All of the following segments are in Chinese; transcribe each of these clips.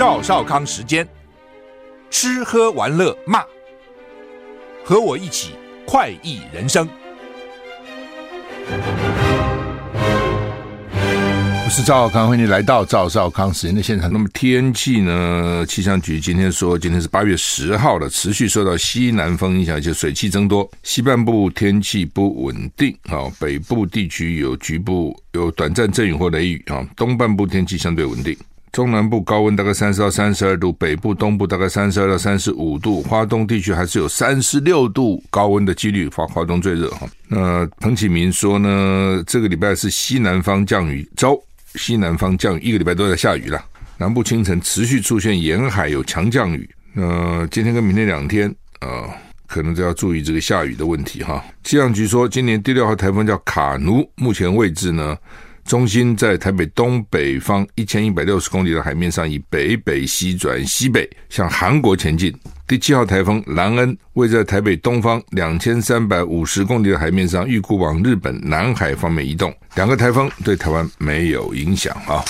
赵少康时间，吃喝玩乐骂，和我一起快意人生。我是赵少康，欢迎来到赵少康时间的现场。那么天气呢？气象局今天说，今天是八月十号了，持续受到西南风影响，就水汽增多，西半部天气不稳定啊，北部地区有局部有短暂阵雨或雷雨啊，东半部天气相对稳定。中南部高温大概三十到三十二度，北部、东部大概三十二到三十五度，花东地区还是有三十六度高温的几率，华华东最热哈。那彭启明说呢，这个礼拜是西南方降雨周，西南方降雨一个礼拜都在下雨了，南部清晨持续出现沿海有强降雨。那今天跟明天两天啊、可能都要注意这个下雨的问题哈。气象局说，今年第六号台风叫卡努，目前位置呢？中心在台北东北方一千一百六十公里的海面上，以北北西转西北向韩国前进。第七号台风兰恩位在台北东方两千三百五十公里的海面上，预估往日本南海方面移动。两个台风对台湾没有影响啊。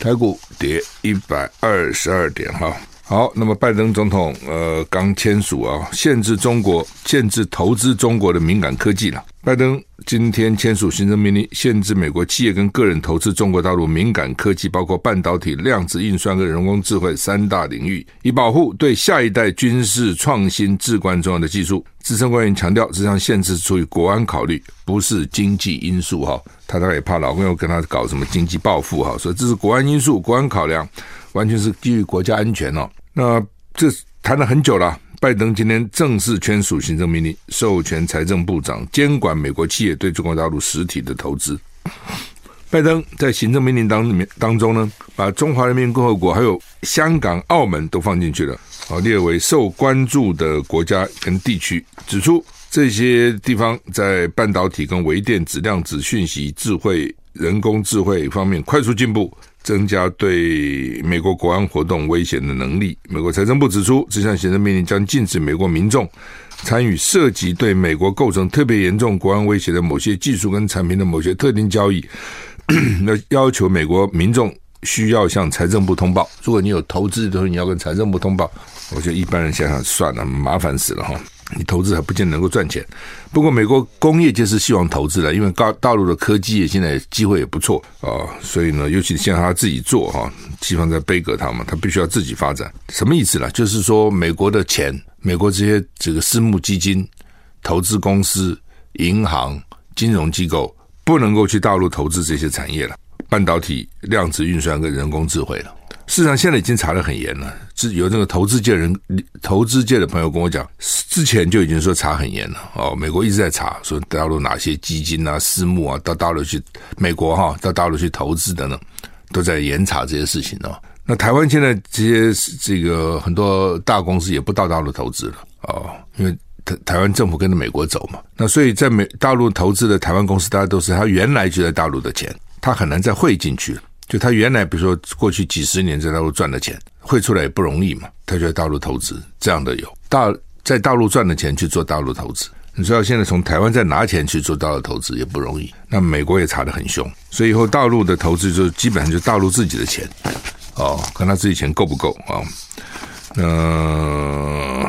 台股跌一百二十二点哈。好，那么拜登总统呃刚签署啊，限制中国、限制投资中国的敏感科技了。拜登今天签署行政命令，限制美国企业跟个人投资中国大陆敏感科技，包括半导体、量子运算跟人工智慧三大领域，以保护对下一代军事创新至关重要的技术。资深官员强调，这项限制出于国安考虑，不是经济因素哈。他大概也怕老公又跟他搞什么经济报复哈，所以这是国安因素、国安考量，完全是基于国家安全哦。那这谈了很久了。拜登今天正式签署行政命令，授权财政部长监管美国企业对中国大陆实体的投资。拜登在行政命令当里面当中呢，把中华人民共和国还有香港、澳门都放进去了，啊，列为受关注的国家跟地区，指出这些地方在半导体跟微电子、量子讯息、智慧、人工智慧方面快速进步。增加对美国国安活动威胁的能力。美国财政部指出，这项行政命令将禁止美国民众参与涉及对美国构成特别严重国安威胁的某些技术跟产品的某些特定交易。那要求美国民众需要向财政部通报。如果你有投资的时候，你要跟财政部通报。我觉得一般人想想算了，麻烦死了哈。你投资还不见得能够赚钱，不过美国工业界是希望投资的，因为大大陆的科技业现在机会也不错啊，所以呢，尤其像他自己做哈，西方在背革他嘛，他必须要自己发展，什么意思呢？就是说美国的钱，美国这些这个私募基金、投资公司、银行、金融机构不能够去大陆投资这些产业了，半导体、量子运算跟人工智慧了。市场现在已经查得很严了，是有那个投资界人、投资界的朋友跟我讲，之前就已经说查很严了哦。美国一直在查，说大陆哪些基金啊、私募啊，到大陆去，美国哈到大陆去投资等等，都在严查这些事情哦。那台湾现在这些这个很多大公司也不到大陆投资了哦，因为台台湾政府跟着美国走嘛。那所以在美大陆投资的台湾公司，大家都是他原来就在大陆的钱，他很难再汇进去了。就他原来，比如说过去几十年在大陆赚的钱汇出来也不容易嘛，他就在大陆投资，这样的有大在大陆赚的钱去做大陆投资。你知道现在从台湾再拿钱去做大陆投资也不容易，那美国也查得很凶，所以以后大陆的投资就基本上就大陆自己的钱哦，看他自己钱够不够啊？嗯、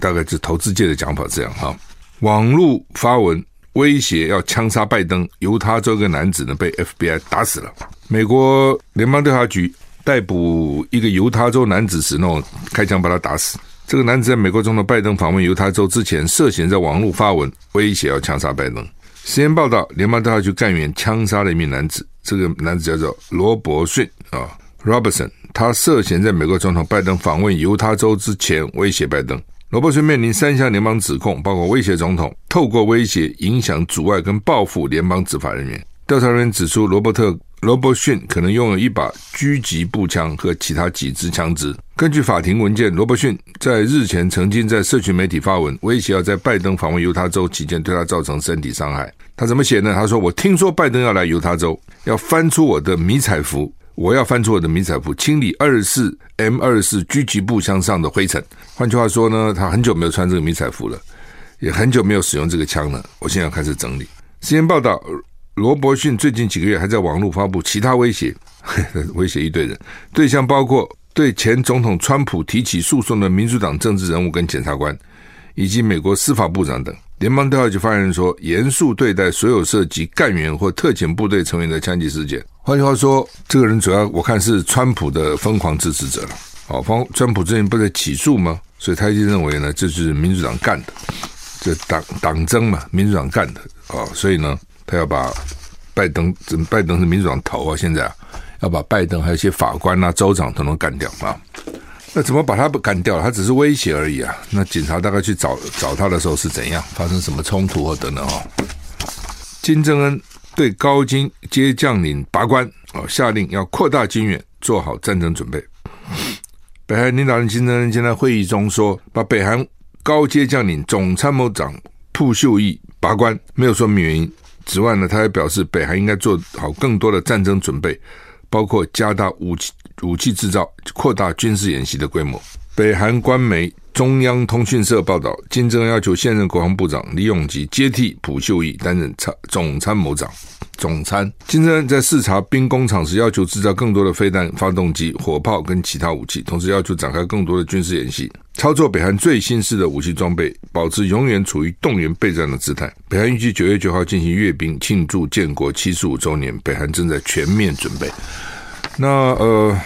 大概是投资界的讲法这样哈。网络发文。威胁要枪杀拜登，犹他州一个男子呢被 FBI 打死了。美国联邦调查局逮捕一个犹他州男子时，那种开枪把他打死。这个男子在美国总统拜登访问犹他州之前，涉嫌在网络发文威胁要枪杀拜登。时间报道，联邦调查局干员枪杀了一名男子，这个男子叫做罗伯逊啊，Robertson，他涉嫌在美国总统拜登访问犹他州之前威胁拜登。罗伯逊面临三项联邦指控，包括威胁总统、透过威胁影响、阻碍跟报复联邦执法人员。调查人员指出，罗伯特。罗伯逊可能拥有一把狙击步枪和其他几支枪支。根据法庭文件，罗伯逊在日前曾经在社群媒体发文，威胁要在拜登访问犹他州期间对他造成身体伤害。他怎么写呢？他说：“我听说拜登要来犹他州，要翻出我的迷彩服，我要翻出我的迷彩服，清理二十四 M 二十四狙击步枪上的灰尘。换句话说呢，他很久没有穿这个迷彩服了，也很久没有使用这个枪了。我现在要开始整理。”时间报道。罗伯逊最近几个月还在网络发布其他威胁，威胁一堆人，对象包括对前总统川普提起诉讼的民主党政治人物跟检察官，以及美国司法部长等。联邦调查局发言人说，严肃对待所有涉及干员或特遣部队成员的枪击事件。换句话说，这个人主要我看是川普的疯狂支持者了。好，方川普之前不是起诉吗？所以他就认为呢，这是民主党干的，这党党争嘛，民主党干的啊，所以呢。他要把拜登，拜登是民主党头啊，现在，要把拜登还有一些法官啊、州长都能干掉啊。那怎么把他不干掉？他只是威胁而已啊。那警察大概去找找他的时候是怎样？发生什么冲突或等等哦。金正恩对高阶将领拔关哦，下令要扩大军援，做好战争准备。北韩领导人金正恩今天会议中说，把北韩高阶将领总参谋长朴秀义拔关，没有说明原因。此外呢，他还表示，北韩应该做好更多的战争准备，包括加大武器武器制造、扩大军事演习的规模。北韩官媒中央通讯社报道，金正恩要求现任国防部长李永吉接替朴秀义担任参总参谋长。总参金正恩在视察兵工厂时，要求制造更多的飞弹发动机、火炮跟其他武器，同时要求展开更多的军事演习，操作北韩最新式的武器装备，保持永远处于动员备战的姿态。北韩预计九月九号进行阅兵，庆祝建国七十五周年。北韩正在全面准备。那呃，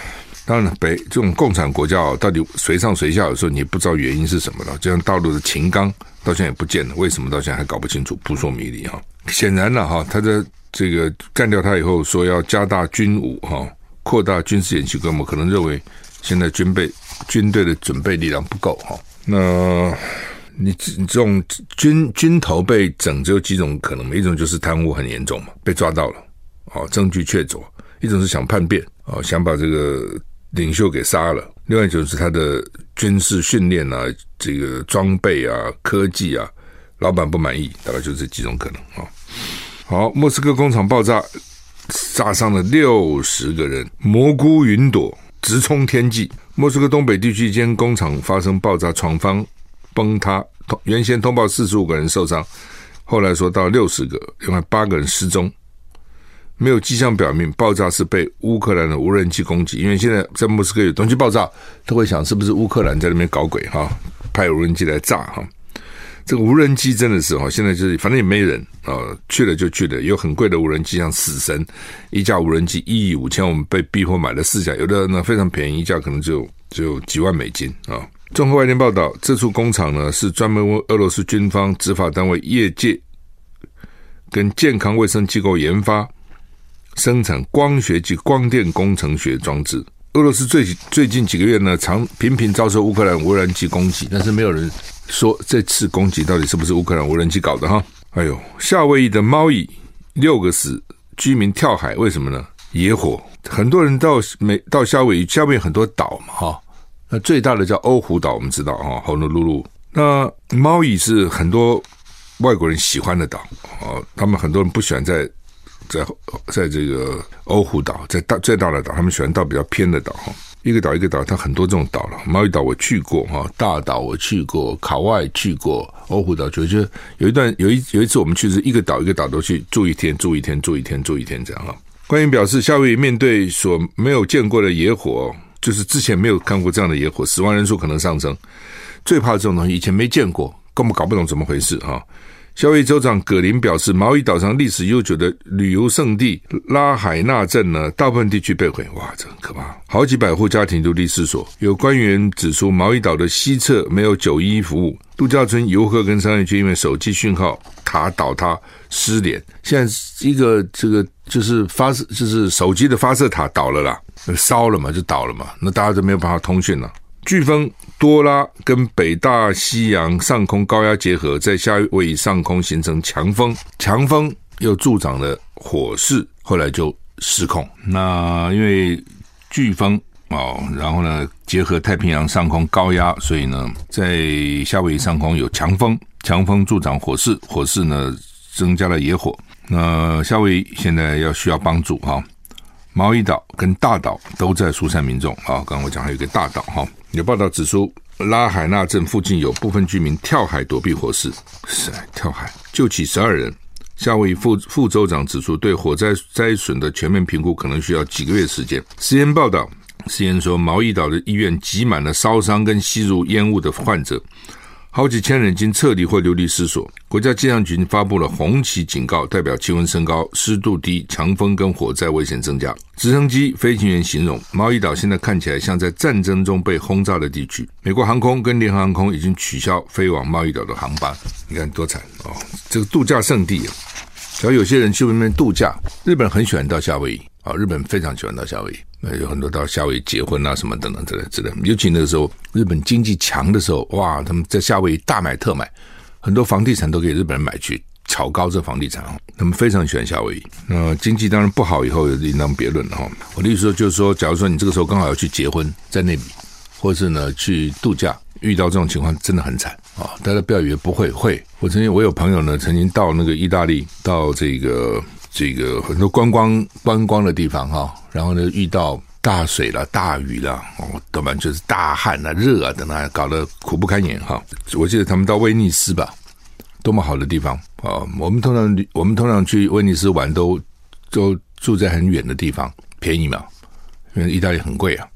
当然了，北这种共产国家哦，到底谁上谁下，有时候你不知道原因是什么了。就像大陆的秦刚，到现在也不见了，为什么到现在还搞不清楚，扑朔迷离哈。显然了哈，他的。这个干掉他以后，说要加大军武哈，扩大军事演习规模，可能认为现在军备军队的准备力量不够哈。那你你这种军军头被整，只有几种可能，一种就是贪污很严重嘛，被抓到了，哦，证据确凿；一种是想叛变，哦，想把这个领袖给杀了；另外一种是他的军事训练啊，这个装备啊、科技啊，老板不满意，大概就这几种可能啊。好，莫斯科工厂爆炸，炸伤了六十个人，蘑菇云朵直冲天际。莫斯科东北地区一间工厂发生爆炸，厂房崩塌。原先通报四十五个人受伤，后来说到六十个，另外八个人失踪。没有迹象表明爆炸是被乌克兰的无人机攻击，因为现在在莫斯科有东西爆炸，都会想是不是乌克兰在那边搞鬼哈，派无人机来炸哈。这个无人机真的是哈，现在就是反正也没人啊，去了就去了。有很贵的无人机，像死神，一架无人机一亿五千，我们被逼迫买了四架。有的呢非常便宜，一架可能就只有几万美金啊。综合外电报道，这处工厂呢是专门为俄罗斯军方、执法单位、业界跟健康卫生机构研发、生产光学及光电工程学装置。俄罗斯最最近几个月呢，常频频遭受乌克兰无人机攻击，但是没有人。说这次攻击到底是不是乌克兰无人机搞的哈？哎呦，夏威夷的猫蚁六个死，居民跳海，为什么呢？野火，很多人到美到夏威夷，夏威夷很多岛嘛哈。那最大的叫欧胡岛，我们知道哈，红噜噜噜。那猫蚁是很多外国人喜欢的岛啊，他们很多人不喜欢在在在这个欧胡岛，在大最大的岛，他们喜欢到比较偏的岛哈。一个岛一个岛，它很多这种岛了。毛伊岛我去过哈，大岛我去过，卡外去过，欧胡岛就觉得有一段有一有一次我们去是一个岛一个岛都去住一天住一天住一天住一天这样哈。官员表示，夏威夷面对所没有见过的野火，就是之前没有看过这样的野火，死亡人数可能上升。最怕这种东西，以前没见过，根本搞不懂怎么回事哈。威夷州长葛林表示，毛伊岛上历史悠久的旅游胜地拉海纳镇呢，大部分地区被毁，哇，这很可怕，好几百户家庭流离失所。有官员指出，毛伊岛的西侧没有九一一服务，度假村、游客跟商业区因为手机讯号塔倒塌失联。现在一个这个就是发射，就是手机的发射塔倒了啦，烧了嘛，就倒了嘛，那大家都没有办法通讯了。飓风多拉跟北大西洋上空高压结合，在夏威夷上空形成强风，强风又助长了火势，后来就失控。那因为飓风哦，然后呢结合太平洋上空高压，所以呢在夏威夷上空有强风，强风助长火势，火势呢增加了野火。那夏威夷现在要需要帮助哈。毛伊岛跟大岛都在疏散民众啊！刚刚我讲还有一个大岛哈，有报道指出，拉海纳镇附近有部分居民跳海躲避火势，是跳海救起十二人。夏威夷副副州长指出，对火灾灾损的全面评估可能需要几个月时间。时间报道时间说，毛伊岛的医院挤满了烧伤跟吸入烟雾的患者。好几千人已经撤离或流离失所。国家气象局发布了红旗警告，代表气温升高、湿度低、强风跟火灾危险增加。直升机飞行员形容，毛伊岛现在看起来像在战争中被轰炸的地区。美国航空跟联合航空已经取消飞往毛伊岛的航班。你看多惨哦！这个度假胜地啊，只要有些人去外面度假，日本很喜欢到夏威夷啊，日本非常喜欢到夏威夷。那有很多到夏威夷结婚啊，什么等等之类之类。尤其那个时候，日本经济强的时候，哇，他们在夏威夷大买特买，很多房地产都给日本人买去，炒高这房地产。他们非常喜欢夏威夷。那经济当然不好，以后另当别论了哈。我的意思说，就是说，假如说你这个时候刚好要去结婚，在那里，或是呢去度假，遇到这种情况，真的很惨啊！大家不要以为不会，会。我曾经我有朋友呢，曾经到那个意大利，到这个。这个很多观光观光的地方哈，然后呢遇到大水了、大雨了，哦，多半就是大旱啊、热啊等等，搞得苦不堪言哈。我记得他们到威尼斯吧，多么好的地方啊！我们通常我们通常去威尼斯玩都都住在很远的地方，便宜嘛，因为意大利很贵啊。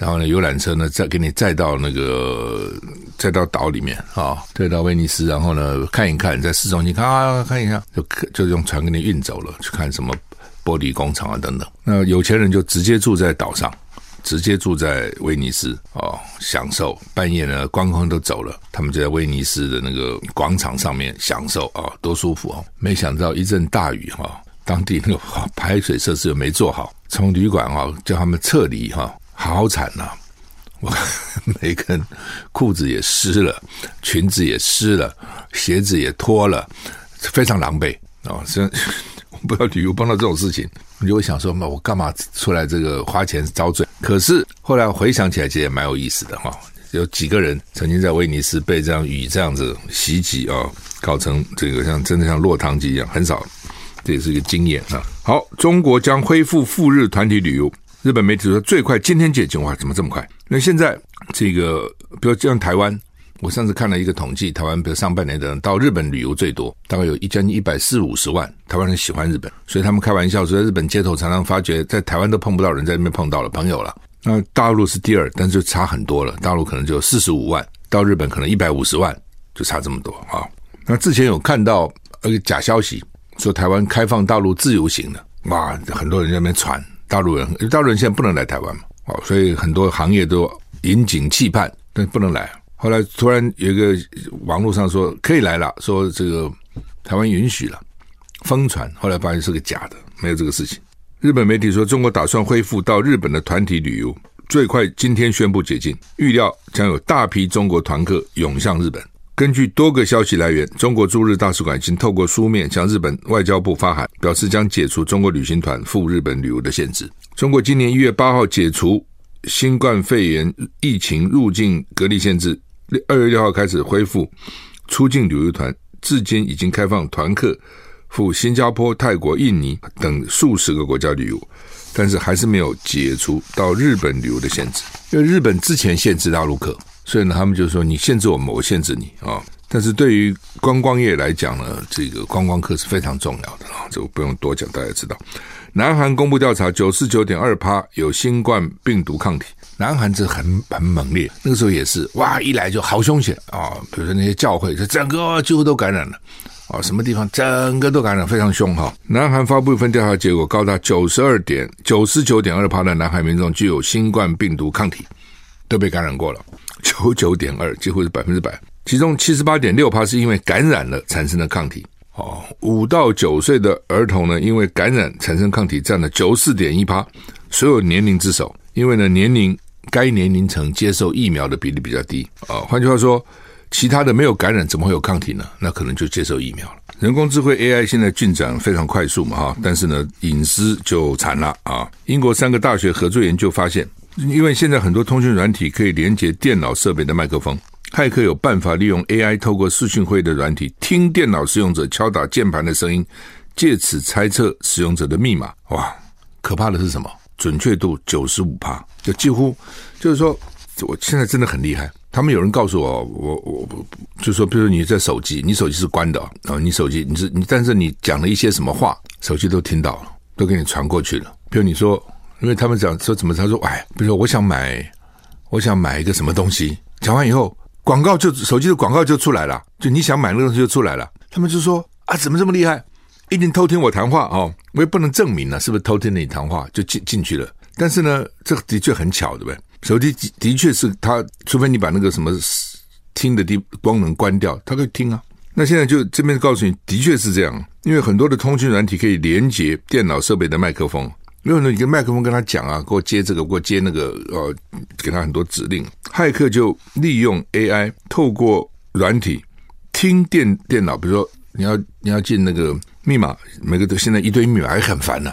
然后呢，游览车呢再给你载到那个，载到岛里面啊，载到威尼斯，然后呢看一看，在市中心看啊看一下，就就用船给你运走了，去看什么玻璃工厂啊等等。那有钱人就直接住在岛上，直接住在威尼斯哦，享受半夜呢观光都走了，他们就在威尼斯的那个广场上面享受啊，多舒服哦！没想到一阵大雨哈，当地那个排水设施又没做好，从旅馆啊叫他们撤离哈。好惨呐、我 每根裤子也湿了，裙子也湿了，鞋子也脱了，非常狼狈啊！虽然 我不知道旅游碰到这种事情，你就会想说：那我干嘛出来这个花钱遭罪？可是后来回想起来，其实也蛮有意思的哈。有几个人曾经在威尼斯被这样雨这样子袭击啊，搞成这个像真的像落汤鸡一样，很少，这也是一个经验啊。好，中国将恢复赴日团体旅游。日本媒体说最快今天解禁，哇，怎么这么快？那现在这个，比如像台湾，我上次看了一个统计，台湾比如上半年的人到日本旅游最多，大概有一将近一百四五十万台湾人喜欢日本，所以他们开玩笑说，在日本街头常常发觉，在台湾都碰不到人，在那边碰到了朋友了。那大陆是第二，但是就差很多了，大陆可能就四十五万，到日本可能一百五十万，就差这么多啊。那之前有看到一个假消息，说台湾开放大陆自由行的，哇，很多人在那边传。大陆人，大陆人现在不能来台湾嘛，哦，所以很多行业都引颈期盼，但不能来。后来突然有一个网络上说可以来了，说这个台湾允许了，疯传。后来发现是个假的，没有这个事情。日本媒体说，中国打算恢复到日本的团体旅游，最快今天宣布解禁，预料将有大批中国团客涌向日本。根据多个消息来源，中国驻日大使馆已经透过书面向日本外交部发函，表示将解除中国旅行团赴日本旅游的限制。中国今年一月八号解除新冠肺炎疫情入境隔离限制，二月六号开始恢复出境旅游团，至今已经开放团客赴新加坡、泰国、印尼等数十个国家旅游，但是还是没有解除到日本旅游的限制，因为日本之前限制大陆客。所以呢，他们就说你限制我们，我限制你啊、但是对于观光业来讲呢，这个观光客是非常重要的啊，这个不用多讲，大家知道。南韩公布调查，九十九点二趴有新冠病毒抗体。南韩这很很猛烈，那个时候也是哇，一来就好凶险啊、比如说那些教会，这整个几乎都感染了啊、什么地方整个都感染，非常凶哈、南韩发布一份调查结果，高达九十二点九十九点二趴的南韩民众具有新冠病毒抗体，都被感染过了。九九点二，几乎是百分之百。其中七十八点六趴是因为感染了产生的抗体。哦，五到九岁的儿童呢，因为感染产生抗体占了九十四点一趴，所有年龄之首。因为呢，年龄该年龄层接受疫苗的比例比较低啊。换句话说，其他的没有感染，怎么会有抗体呢？那可能就接受疫苗了。人工智慧 AI 现在进展非常快速嘛哈，但是呢，隐私就惨了啊。英国三个大学合作研究发现，因为现在很多通讯软体可以连接电脑设备的麦克风，骇客有办法利用 AI 透过视讯会议的软体听电脑使用者敲打键盘的声音，借此猜测使用者的密码。哇，可怕的是什么？准确度九十五趴，就几乎就是说，我现在真的很厉害。他们有人告诉我，我我我就说，比如你在手机，你手机是关的啊，你手机你是你，但是你讲了一些什么话，手机都听到了，都给你传过去了。比如你说，因为他们讲说怎么，他说哎，比如说我想买，我想买一个什么东西，讲完以后，广告就手机的广告就出来了，就你想买那个东西就出来了。他们就说啊，怎么这么厉害？一定偷听我谈话哦，我也不能证明呢，是不是偷听了你谈话就进进去了？但是呢，这的确很巧，对不对？手机的的确是它，除非你把那个什么听的地光能关掉，它可以听啊。那现在就这边告诉你，的确是这样，因为很多的通讯软体可以连接电脑设备的麦克风，因为呢，你跟麦克风跟他讲啊，给我接这个，给我接那个，呃，给他很多指令。骇客就利用 AI 透过软体听电电脑，比如说你要你要进那个密码，每个都现在一堆密码还很烦呢、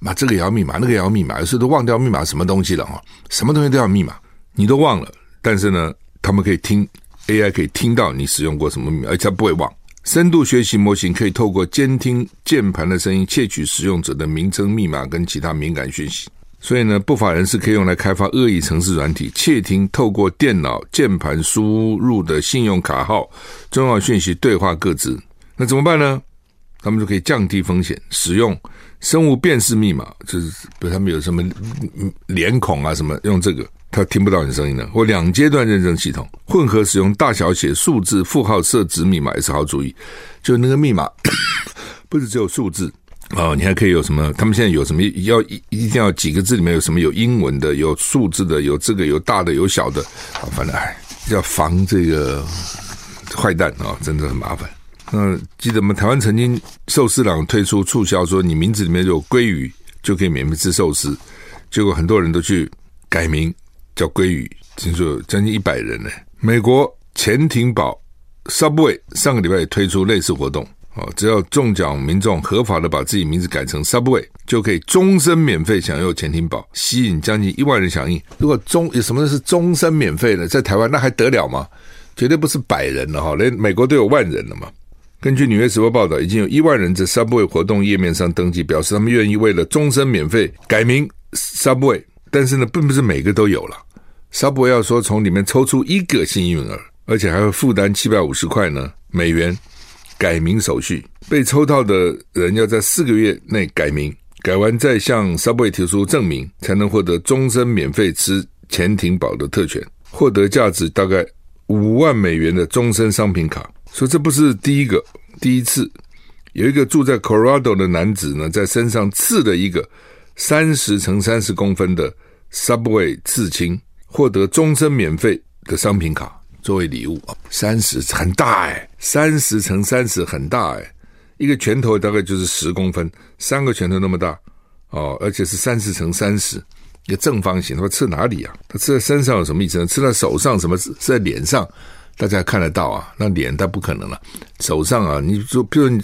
啊。这个也要密码，那个也要密码，有时候都忘掉密码什么东西了哈，什么东西都要密码，你都忘了。但是呢，他们可以听 AI 可以听到你使用过什么密码，而且他不会忘。深度学习模型可以透过监听键盘的声音，窃取使用者的名称、密码跟其他敏感讯息。所以呢，不法人士可以用来开发恶意程式软体，窃听透过电脑键盘输入的信用卡号、重要讯息、对话个资。那怎么办呢？他们就可以降低风险，使用。生物辨识密码就是，比如他们有什么脸孔啊什么，用这个他听不到你声音的。或两阶段认证系统，混合使用大小写、数字、符号设置密码也是好主意。就那个密码 不是只有数字哦，你还可以有什么？他们现在有什么要一一定要几个字里面有什么？有英文的，有数字的，有这个有大的有小的啊，反正哎，要防这个坏蛋啊，真的很麻烦。嗯，记得我们台湾曾经寿司郎推出促销，说你名字里面有鲑鱼就可以免费吃寿司，结果很多人都去改名叫鲑鱼，听说有将近一百人呢。美国潜艇堡 Subway 上个礼拜也推出类似活动，哦，只要中奖民众合法的把自己名字改成 Subway，就可以终身免费享用潜艇堡，吸引将近一万人响应。如果终有什么是终身免费的，在台湾那还得了吗？绝对不是百人了哈，连美国都有万人了嘛。根据《纽约时报》报道，已经有一万人在 Subway 活动页面上登记，表示他们愿意为了终身免费改名 Subway。但是呢，并不是每个都有了。Subway 要说从里面抽出一个幸运儿，而且还会负担七百五十块呢美元改名手续。被抽到的人要在四个月内改名，改完再向 Subway 提出证明，才能获得终身免费吃潜艇堡的特权，获得价值大概五万美元的终身商品卡。说这不是第一个，第一次有一个住在 Colorado 的男子呢，在身上刺了一个三十乘三十公分的 Subway 刺青，获得终身免费的商品卡作为礼物。三十很大哎，三十乘三十很大哎，一个拳头大概就是十公分，三个拳头那么大哦，而且是三十乘三十，一个正方形。他说刺哪里啊？他刺在身上有什么意思呢？刺在手上什么？刺在脸上？大家看得到啊，那脸他不可能了。手上啊，你说，比如你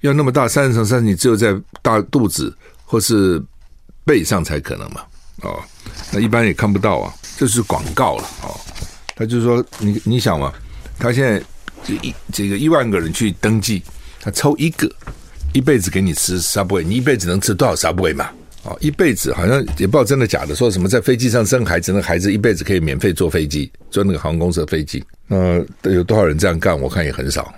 要那么大三十乘三十，你只有在大肚子或是背上才可能嘛。哦，那一般也看不到啊，这是广告了哦。他就是说，你你想嘛，他现在一这个一万个人去登记，他抽一个，一辈子给你吃 Subway，你一辈子能吃多少 Subway 嘛？哦，一辈子好像也不知道真的假的，说什么在飞机上生孩子，那孩子一辈子可以免费坐飞机，坐那个航空公司的飞机。那有多少人这样干？我看也很少。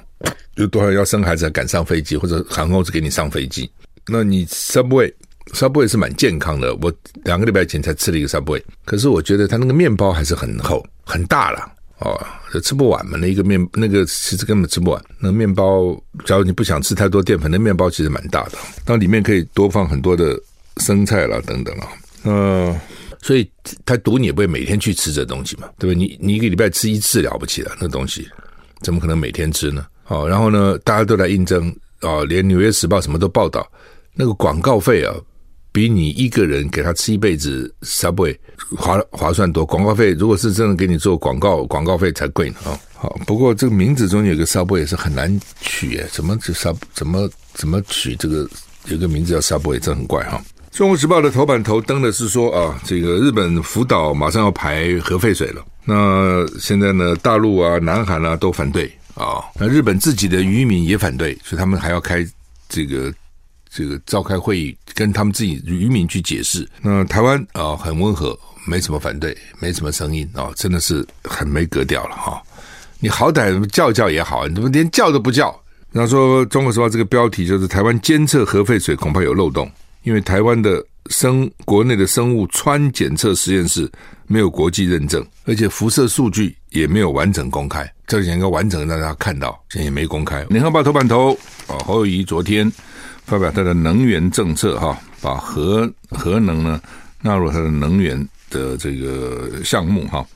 有多少人要生孩子赶上飞机，或者航空公司给你上飞机？那你 Subway Subway 是蛮健康的。我两个礼拜前才吃了一个 Subway，可是我觉得它那个面包还是很厚很大了哦，吃不完嘛。那一个面那个其实根本吃不完。那面包，假如你不想吃太多淀粉，那面包其实蛮大的。那里面可以多放很多的。生菜啦，等等啊，嗯，所以他赌你也不会每天去吃这东西嘛，对不对？你你一个礼拜吃一次了不起了，那东西怎么可能每天吃呢？哦，然后呢，大家都来应征哦，连《纽约时报》什么都报道，那个广告费啊，比你一个人给他吃一辈子 Subway 划划算多。广告费如果是真的给你做广告，广告费才贵呢啊、好，不过这个名字中间有个 Subway 是很难取诶，怎么就 Sub 怎么怎么取这个有个名字叫 Subway，这很怪哈。中国时报的头版头登的是说啊，这个日本福岛马上要排核废水了。那现在呢，大陆啊、南韩啊都反对啊。那日本自己的渔民也反对，所以他们还要开这个这个召开会议，跟他们自己渔民去解释。那台湾啊，很温和，没什么反对，没什么声音啊，真的是很没格调了哈。你好歹叫叫也好，你怎么连叫都不叫？然后说中国时报这个标题就是台湾监测核废水恐怕有漏洞。因为台湾的生国内的生物穿检测实验室没有国际认证，而且辐射数据也没有完整公开，这里应该完整的让大家看到，现在也没公开。联合报头版头啊，侯友宜昨天发表他的能源政策哈，把核核能呢纳入他的能源的这个项目哈。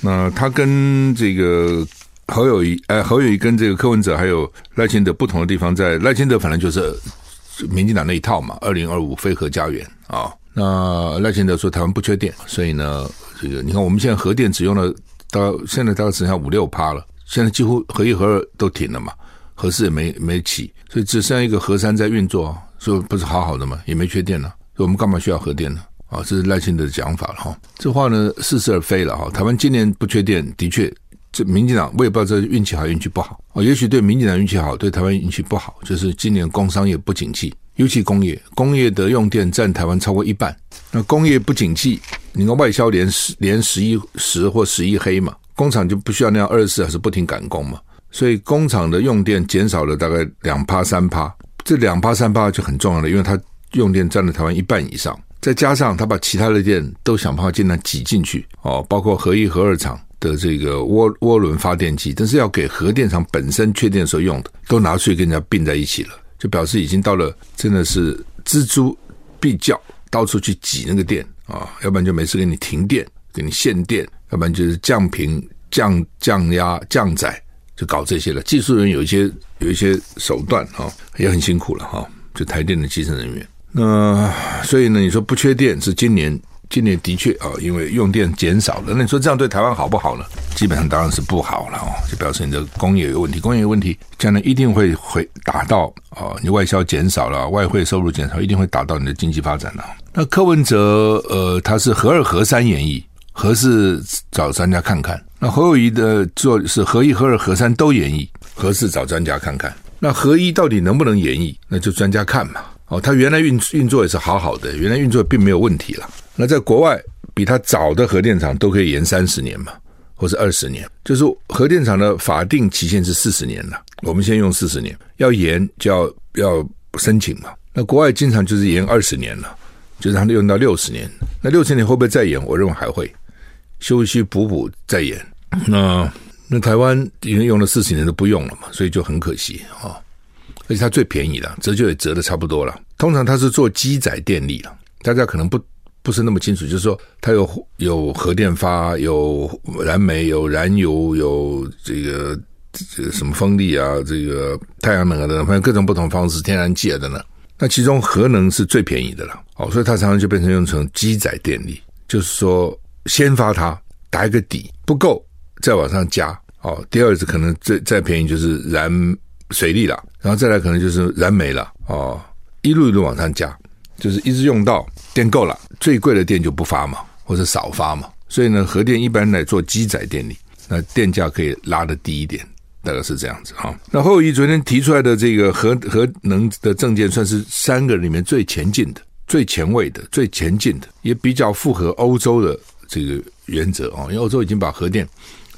那他跟这个侯友谊，哎，侯友谊跟这个柯文哲还有赖清德不同的地方，在赖清德反正就是。民进党那一套嘛，二零二五非核家园啊。那赖清德说台湾不缺电，所以呢，这个你看我们现在核电只用了到现在大概只剩下五六趴了，现在几乎核一核二都停了嘛，核四也没没起，所以只剩一个核三在运作，所以不是好好的嘛，也没缺电了，所以我们干嘛需要核电呢？啊，这是赖清德的讲法了哈。这话呢似是而非了哈。台湾今年不缺电，的确。这民进党我也不知道这运气好运气不好啊，也许对民进党运气好，对台湾运气不好。就是今年工商业不景气，尤其工业，工业的用电占台湾超过一半。那工业不景气，你看外销连十连十一十或十一黑嘛，工厂就不需要那样二十四小时不停赶工嘛，所以工厂的用电减少了大概两趴三趴，这两趴三趴就很重要了，因为它用电占了台湾一半以上，再加上它把其他的电都想办法尽量挤进去哦，包括核一核二厂。的这个涡涡轮发电机，但是要给核电厂本身缺电的时候用的，都拿出去跟人家并在一起了，就表示已经到了真的是錙铢必较，到处去挤那个电啊，要不然就没事给你停电，给你限电，要不然就是降频、降降压、降载，就搞这些了。技术人有一些有一些手段啊，也很辛苦了哈，就台电的基层人员。那所以呢，你说不缺电是今年。今年的确啊，因为用电减少了，那你说这样对台湾好不好呢？基本上当然是不好了哦，就表示你的工业有问题，工业有问题，将来一定会会打到啊，你外销减少了，外汇收入减少，一定会打到你的经济发展的。那柯文哲呃，他是合二合三演绎，合适找专家看看。那侯友宜的做是核一核二核三都演绎，核四找专家看看。那核一到底能不能演绎？那就专家看嘛。哦，他原来运运作也是好好的，原来运作并没有问题了。那在国外，比他早的核电厂都可以延三十年嘛，或是二十年。就是核电厂的法定期限是四十年了，我们先用四十年，要延就要要申请嘛。那国外经常就是延二十年了，就是他用到六十年。那六十年会不会再延？我认为还会修修补补再延。那那台湾已经用了四十年都不用了嘛，所以就很可惜啊。而且它最便宜了，折旧也折的差不多了。通常它是做机载电力了，大家可能不。不是那么清楚，就是说它有有核电发，有燃煤，有燃油，有这个这个什么风力啊，这个太阳能啊等等，反正各种不同方式，天然气啊等等。那其中核能是最便宜的了，哦，所以它常常就变成用成机载电力，就是说先发它打一个底不够，再往上加，哦，第二次可能最再便宜就是燃水力了，然后再来可能就是燃煤了，哦，一路一路往上加。就是一直用到电够了，最贵的电就不发嘛，或者少发嘛。所以呢，核电一般来做机载电力，那电价可以拉得低一点，大概是这样子哈。那后羿昨天提出来的这个核核能的证件，算是三个里面最前进的、最前卫的、最前进的，也比较符合欧洲的这个原则啊。因为欧洲已经把核电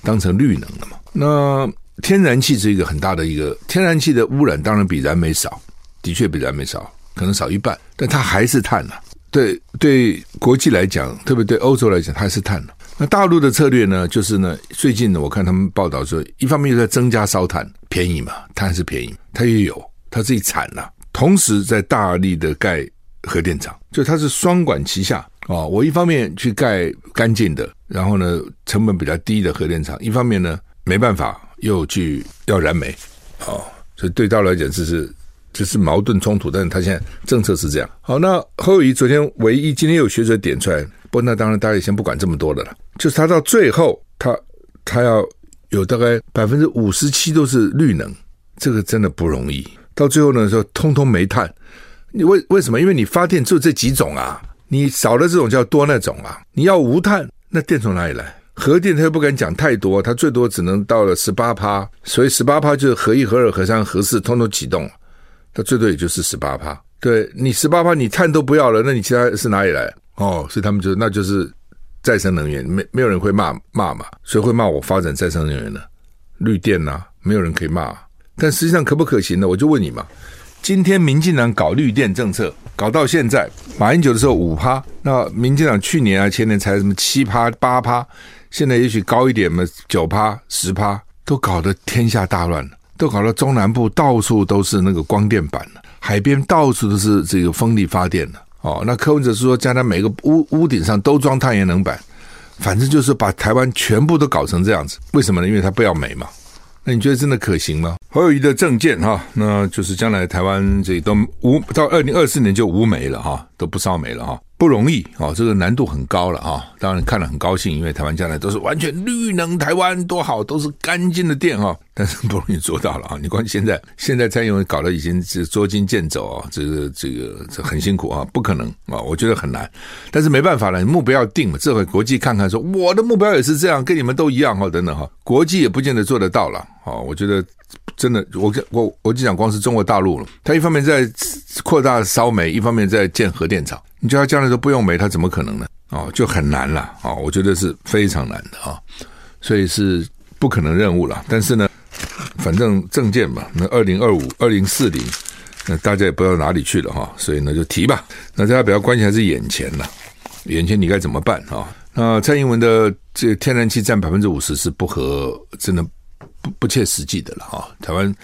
当成绿能了嘛。那天然气是一个很大的一个，天然气的污染当然比燃煤少，的确比燃煤少。可能少一半，但它还是碳了。对对，国际来讲，特别对欧洲来讲，它还是碳了。那大陆的策略呢？就是呢，最近呢，我看他们报道说，一方面又在增加烧炭，便宜嘛，碳是便宜，它也有，它自己产了，同时在大力的盖核电厂，就它是双管齐下哦。我一方面去盖干净的，然后呢，成本比较低的核电厂，一方面呢，没办法又去要燃煤哦，所以对大陆来讲，这是。这是矛盾冲突，但是他现在政策是这样。好，那侯友宜昨天唯一今天有学者点出来，不那当然大家先不管这么多的了，就是他到最后他他要有大概百分之五十七都是绿能，这个真的不容易。到最后呢，说通通煤炭，你为为什么？因为你发电就这几种啊，你少了这种叫多那种啊，你要无碳，那电从哪里来？核电他又不敢讲太多，他最多只能到了十八趴，所以十八趴就是核一、核二、核三、核四通通启动。它最多也就是十八趴，对你十八趴，你碳都不要了，那你其他是哪里来？哦，所以他们就那就是再生能源，没没有人会骂骂嘛，谁会骂我发展再生能源呢？绿电呐、没有人可以骂。但实际上可不可行呢？我就问你嘛，今天民进党搞绿电政策，搞到现在，马英九的时候五趴，那民进党去年啊前年才什么七趴八趴，现在也许高一点嘛，九趴十趴，都搞得天下大乱了。都搞到中南部到处都是那个光电板了，海边到处都是这个风力发电了。哦，那柯文哲是说，将来每个屋屋顶上都装太阳能板，反正就是把台湾全部都搞成这样子。为什么呢？因为他不要煤嘛。那你觉得真的可行吗？侯友谊的政见哈，那就是将来台湾这都无到二零二四年就无煤了哈，都不烧煤了哈。不容易啊，这个难度很高了哈！当然看了很高兴，因为台湾将来都是完全绿能，台湾多好，都是干净的电哈。但是不容易做到了啊！你光现在现在蔡英文搞得已经是捉襟见肘啊，这个这个这很辛苦啊，不可能啊，我觉得很难。但是没办法了，你目标要定嘛，这回国际看看说我的目标也是这样，跟你们都一样哈，等等哈，国际也不见得做得到了啊。我觉得真的，我我我就讲光是中国大陆了，他一方面在扩大烧煤，一方面在建核电厂。你叫他将来都不用煤，他怎么可能呢？哦，就很难了啊、我觉得是非常难的啊、所以是不可能任务了。但是呢，反正政见嘛，那二零二五、二零四零，那大家也不知道哪里去了哈、所以呢就提吧。那大家比较关心还是眼前了，眼前你该怎么办啊、那蔡英文的这天然气占百分之五十是不合，真的不不切实际的了哈、台湾。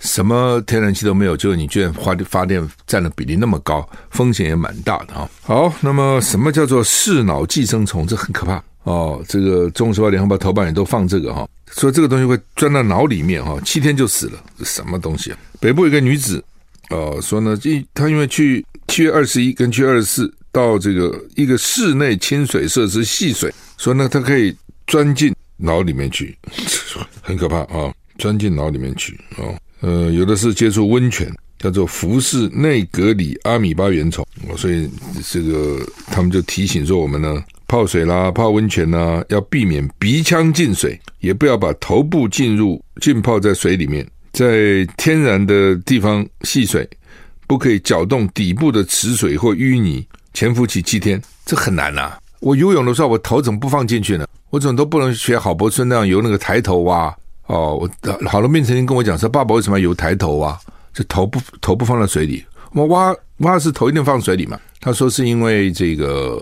什么天然气都没有，就你居然发发电占的比例那么高，风险也蛮大的哈。好，那么什么叫做视脑寄生虫？这很可怕哦。这个《中时报》《联合报》头版也都放这个哈，说这个东西会钻到脑里面哈，七天就死了，这什么东西啊？北部有个女子哦，说呢，一她因为去七月二十一跟七月二十四到这个一个室内亲水设施戏水，说呢，她可以钻进脑里面去，很可怕啊，钻进脑里面去哦。呃，有的是接触温泉，叫做福氏内格里阿米巴原虫，所以这个他们就提醒说，我们呢泡水啦、泡温泉啦，要避免鼻腔进水，也不要把头部进入浸泡在水里面，在天然的地方戏水，不可以搅动底部的池水或淤泥，潜伏期七天，这很难呐、我游泳的时候，我头怎么不放进去呢？我怎么都不能学郝柏村那样游那个抬头蛙？哦，我好多病曾经跟我讲说，爸爸为什么要游抬头啊？就头不头不放在水里，我蛙蛙是头一定放水里嘛？他说是因为这个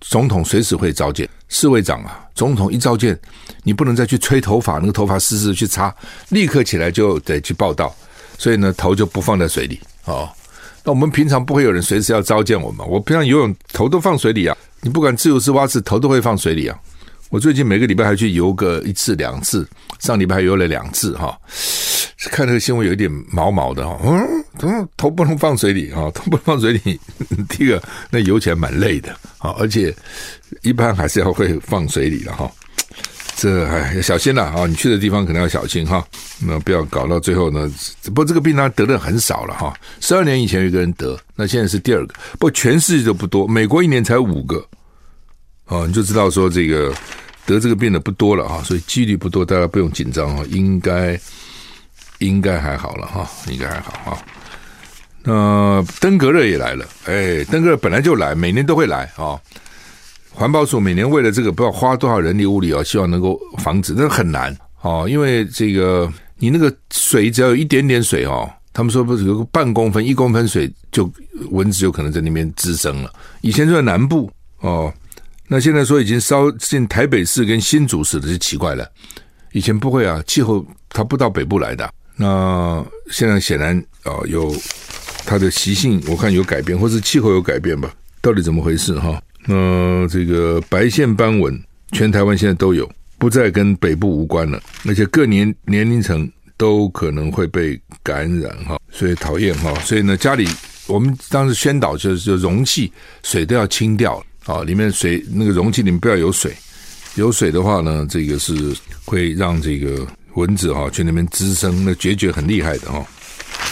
总统随时会召见，侍卫长啊，总统一召见，你不能再去吹头发，那个头发湿湿去擦，立刻起来就得去报到，所以呢，头就不放在水里。哦，那我们平常不会有人随时要召见我们，我平常游泳头都放水里啊，你不管自由式蛙式，头都会放水里啊。我最近每个礼拜还去游个一次两次，上礼拜还游了两次哈。看这个新闻有一点毛毛的哈，嗯，怎么头不能放水里哈？头不能放水里，第一个那游起来蛮累的啊，而且一般还是要会放水里的哈。这哎，小心了啊！你去的地方可能要小心哈，那不要搞到最后呢。不过这个病呢得的很少了哈，十二年以前有一个人得，那现在是第二个，不过全世界都不多，美国一年才五个。哦，你就知道说这个得这个病的不多了哈，所以几率不多，大家不用紧张哈，应该应该还好了哈，应该还好哈。那登革热也来了，哎，登革热本来就来，每年都会来啊。环保署每年为了这个不知道花多少人力物力啊，希望能够防止，但是很难哦，因为这个你那个水只要有一点点水哦，他们说不是有个半公分、一公分水就蚊子就可能在那边滋生了。以前就在南部哦。那现在说已经烧进台北市跟新竹市的就奇怪了，以前不会啊，气候它不到北部来的。那现在显然啊有它的习性，我看有改变，或是气候有改变吧？到底怎么回事哈？那这个白线斑纹，全台湾现在都有，不再跟北部无关了，而且各年年龄层都可能会被感染哈。所以讨厌哈。所以呢，家里我们当时宣导就是，就容器水都要清掉啊，里面水那个容器里面不要有水，有水的话呢，这个是会让这个蚊子哈去那边滋生，那孑孓很厉害的哈。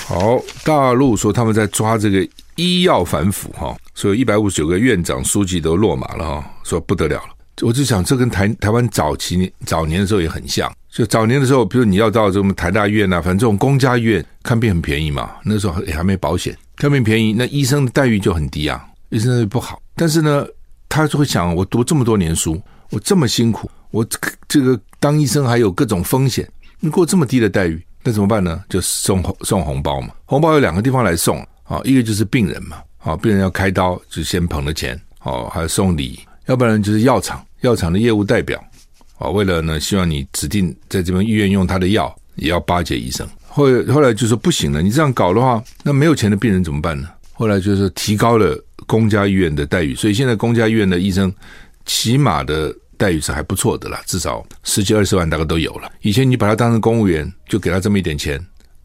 好，大陆说他们在抓这个医药反腐哈，所以一百五十九个院长书记都落马了哈，说不得了了。我就想，这跟台台湾早期早年的时候也很像。就早年的时候，比如你要到这种台大医院啊，反正这种公家医院看病很便宜嘛。那时候也还没保险，看病便宜，那医生的待遇就很低啊，医生待遇不好。但是呢，他就会想，我读这么多年书，我这么辛苦，我这个当医生还有各种风险，你给我这么低的待遇，那怎么办呢？就送送红包嘛。红包有两个地方来送啊，一个就是病人嘛，啊，病人要开刀就先捧了钱，哦，还送礼，要不然就是药厂，药厂的业务代表。啊，为了呢，希望你指定在这边医院用他的药，也要巴结医生。后来后来就说不行了，你这样搞的话，那没有钱的病人怎么办呢？后来就是提高了公家医院的待遇，所以现在公家医院的医生起码的待遇是还不错的啦，至少十几二十万大概都有了。以前你把他当成公务员，就给他这么一点钱，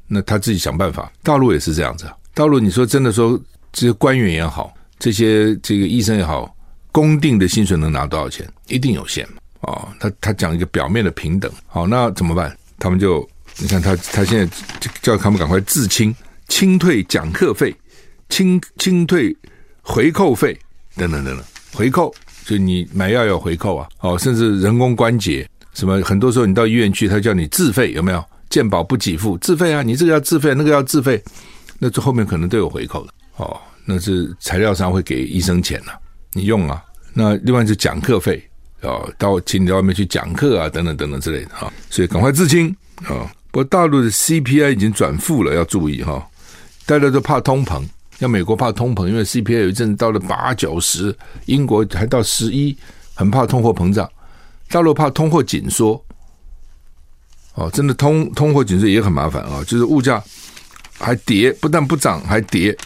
那他自己想办法。大陆也是这样子，大陆你说真的说这些官员也好，这些这个医生也好，公定的薪水能拿多少钱？一定有限嘛。哦，他他讲一个表面的平等，好，那怎么办？他们就你看他他现在叫他们赶快自清，清退讲课费，清清退回扣费等等等等，回扣就你买药要回扣啊，哦，甚至人工关节什么，很多时候你到医院去，他叫你自费，有没有？健保不给付，自费啊，你这个要自费，那个要自费，那这后面可能都有回扣的，哦，那是材料商会给医生钱了，啊，你用啊，那另外是讲课费。哦，到请你到外面去讲课啊，等等等等之类的哈，所以赶快自清啊！不过大陆的 CPI 已经转负了，要注意哈。大家都怕通膨，像美国怕通膨，因为 CPI 有一阵子到了八九十，英国还到十一，很怕通货膨胀。大陆怕通货紧缩，哦，真的通通货紧缩也很麻烦啊，就是物价还跌，不但不涨还跌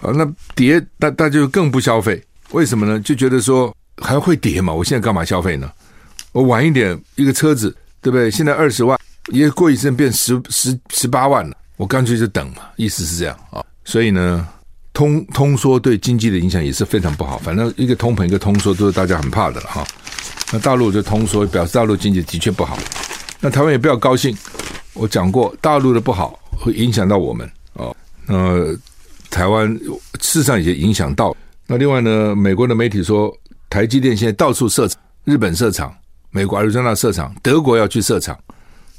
啊，那跌大大家就更不消费，为什么呢？就觉得说。还会跌嘛？我现在干嘛消费呢？我晚一点一个车子，对不对？现在二十万，也过一阵变十十十八万了，我干脆就等嘛。意思是这样啊。所以呢，通通缩对经济的影响也是非常不好。反正一个通膨，一个通缩，都是大家很怕的了哈。那大陆就通缩，表示大陆经济的确不好。那台湾也不要高兴。我讲过，大陆的不好会影响到我们哦。那台湾事实上也影响到。那另外呢，美国的媒体说。台积电现在到处设厂，日本设厂，美国亚利桑那设厂，德国要去设厂，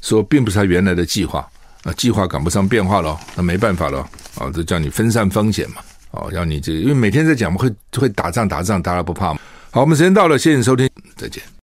说并不是他原来的计划，啊，计划赶不上变化了，那没办法了，啊，这叫你分散风险嘛，哦，要你这，因为每天在讲嘛，会会打仗打仗，大家不怕嘛。好，我们时间到了，谢谢你收听，再见。